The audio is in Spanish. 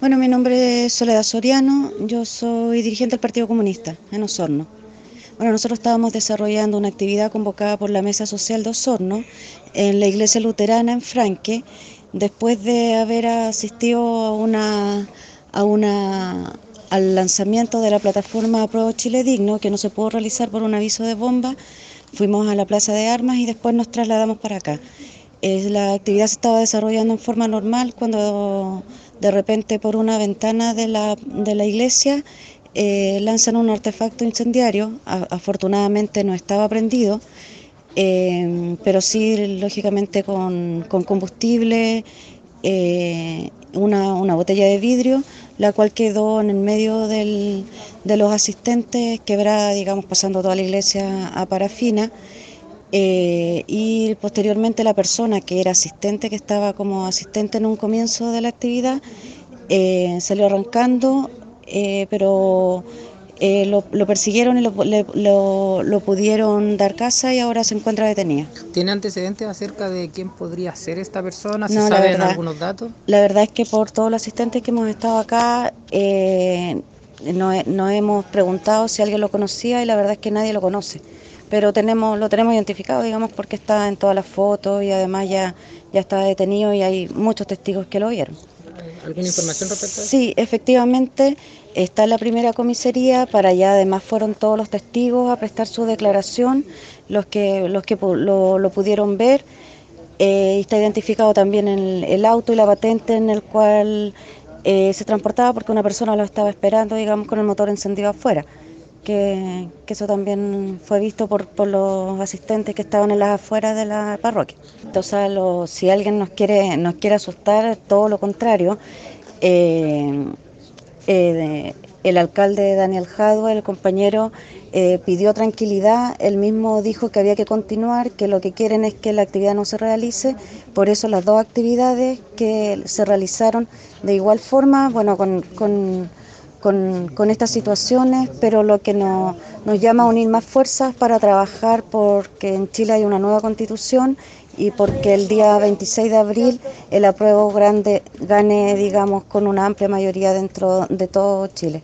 Bueno, mi nombre es Soledad Soriano, yo soy dirigente del Partido Comunista en Osorno. Bueno, nosotros estábamos desarrollando una actividad convocada por la Mesa Social de Osorno en la Iglesia Luterana en Franque, después de haber asistido a una, a una, al lanzamiento de la plataforma Pro Chile Digno, que no se pudo realizar por un aviso de bomba, fuimos a la Plaza de Armas y después nos trasladamos para acá. Eh, la actividad se estaba desarrollando en forma normal cuando de repente por una ventana de la, de la iglesia eh, lanzan un artefacto incendiario, afortunadamente no estaba prendido, eh, pero sí lógicamente con, combustible, eh, una, una, botella de vidrio, la cual quedó en el medio del, de los asistentes, quebrada, digamos, pasando toda la iglesia a parafina. Y posteriormente la persona que era asistente, que estaba como asistente en un comienzo de la actividad, salió arrancando, eh, pero eh, lo, persiguieron y lo, lo, pudieron dar casa y ahora se encuentra detenida. ¿Tiene antecedentes acerca de quién podría ser esta persona? ¿Se no, saben algunos datos? La verdad es que por todos los asistentes que hemos estado acá, eh, nos no hemos preguntado si alguien lo conocía y la verdad es que nadie lo conoce. Pero tenemos, lo tenemos identificado, digamos, porque está en todas las fotos y además ya, ya está detenido y hay muchos testigos que lo vieron. ¿Alguna información respecto a eso? Sí, efectivamente está en la primera comisaría, para allá además fueron todos los testigos a prestar su declaración, los que, los que lo, pudieron ver. Eh, está identificado también el, el, auto y la patente en el cual eh, se transportaba porque una persona lo estaba esperando, digamos, con el motor encendido afuera. Que, eso también fue visto por, por, los asistentes que estaban en las afueras de la parroquia. Entonces, si alguien nos quiere, nos quiere asustar, todo lo contrario. Eh, eh, el alcalde Daniel Jadua, el compañero, eh, pidió tranquilidad, él mismo dijo que había que continuar, que lo que quieren es que la actividad no se realice, por eso las dos actividades que se realizaron de igual forma, bueno, con, con, estas situaciones, pero lo que nos llama a unir más fuerzas para trabajar porque en Chile hay una nueva constitución y porque el día 26 de abril el apruebo grande gane, digamos, con una amplia mayoría dentro de todo Chile.